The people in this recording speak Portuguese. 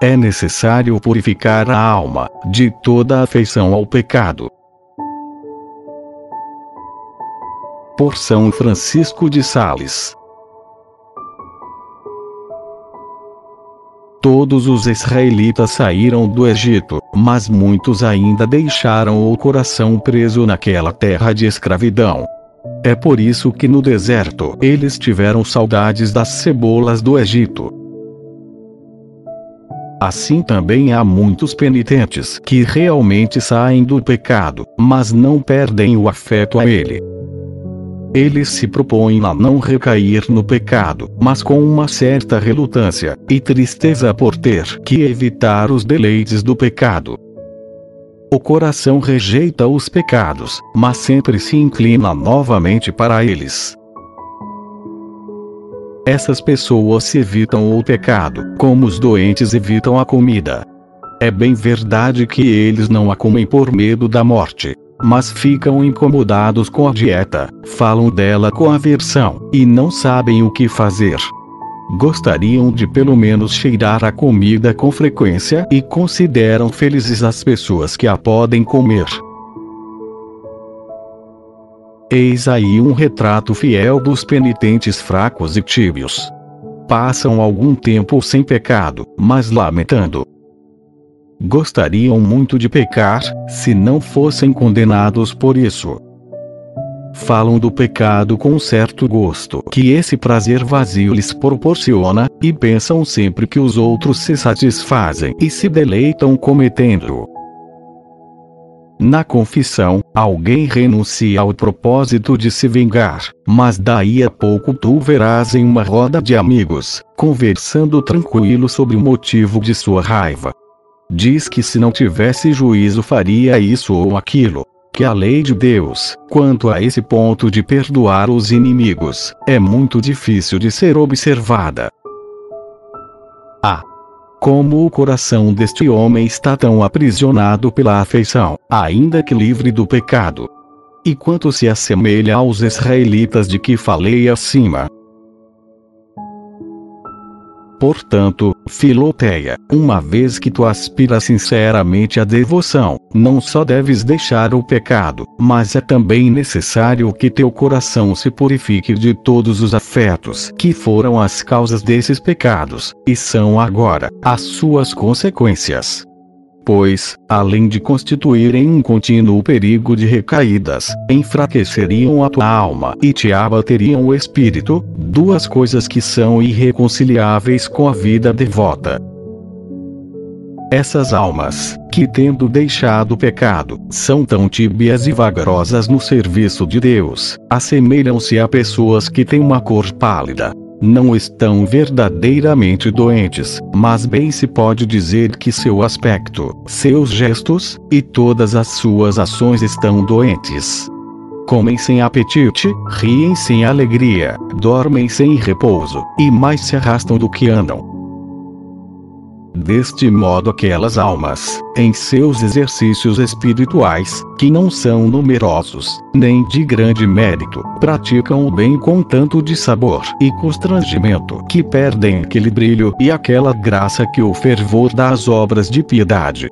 É necessário purificar a alma de toda afeição ao pecado. Por São Francisco de Sales. Todos os israelitas saíram do Egito, mas muitos ainda deixaram o coração preso naquela terra de escravidão. É por isso que no deserto eles tiveram saudades das cebolas do Egito. Assim também há muitos penitentes que realmente saem do pecado, mas não perdem o afeto a ele. Eles se propõem a não recair no pecado, mas com uma certa relutância e tristeza por ter que evitar os deleites do pecado. O coração rejeita os pecados, mas sempre se inclina novamente para eles. Essas pessoas evitam o pecado, como os doentes evitam a comida. É bem verdade que eles não a comem por medo da morte, mas ficam incomodados com a dieta, falam dela com aversão, e não sabem o que fazer. Gostariam de pelo menos cheirar a comida com frequência e consideram felizes as pessoas que a podem comer. Eis aí um retrato fiel dos penitentes fracos e tíbios. Passam algum tempo sem pecado, mas lamentando, gostariam muito de pecar, se não fossem condenados por isso. Falam do pecado com um certo gosto que esse prazer vazio lhes proporciona, e pensam sempre que os outros se satisfazem e se deleitam cometendo. Na confissão, alguém renuncia ao propósito de se vingar, mas daí a pouco tu verás em uma roda de amigos, conversando tranquilo sobre o motivo de sua raiva, Diz que se não tivesse juízo faria isso ou aquilo. Que a lei de Deus, quanto a esse ponto de perdoar os inimigos, é muito difícil de ser observada. Ah! Como o coração deste homem está tão aprisionado pela afeição, ainda que livre do pecado. E quanto se assemelha aos israelitas de que falei acima, Portanto, Filoteia, uma vez que tu aspiras sinceramente à devoção, não só deves deixar o pecado, mas é também necessário que teu coração se purifique de todos os afetos que foram as causas desses pecados, e são agora as suas consequências pois, além de constituírem um contínuo perigo de recaídas, enfraqueceriam a tua alma e te abateriam o espírito, duas coisas que são irreconciliáveis com a vida devota. Essas almas, que tendo deixado o pecado, são tão tíbias e vagarosas no serviço de Deus, assemelham-se a pessoas que têm uma cor pálida, não estão verdadeiramente doentes, mas bem se pode dizer que seu aspecto, seus gestos e todas as suas ações estão doentes. Comem sem apetite, riem sem alegria, dormem sem repouso, e mais se arrastam do que andam. Deste modo, aquelas almas, em seus exercícios espirituais, que não são numerosos, nem de grande mérito, praticam o bem com tanto de sabor e constrangimento que perdem aquele brilho e aquela graça que o fervor das obras de piedade,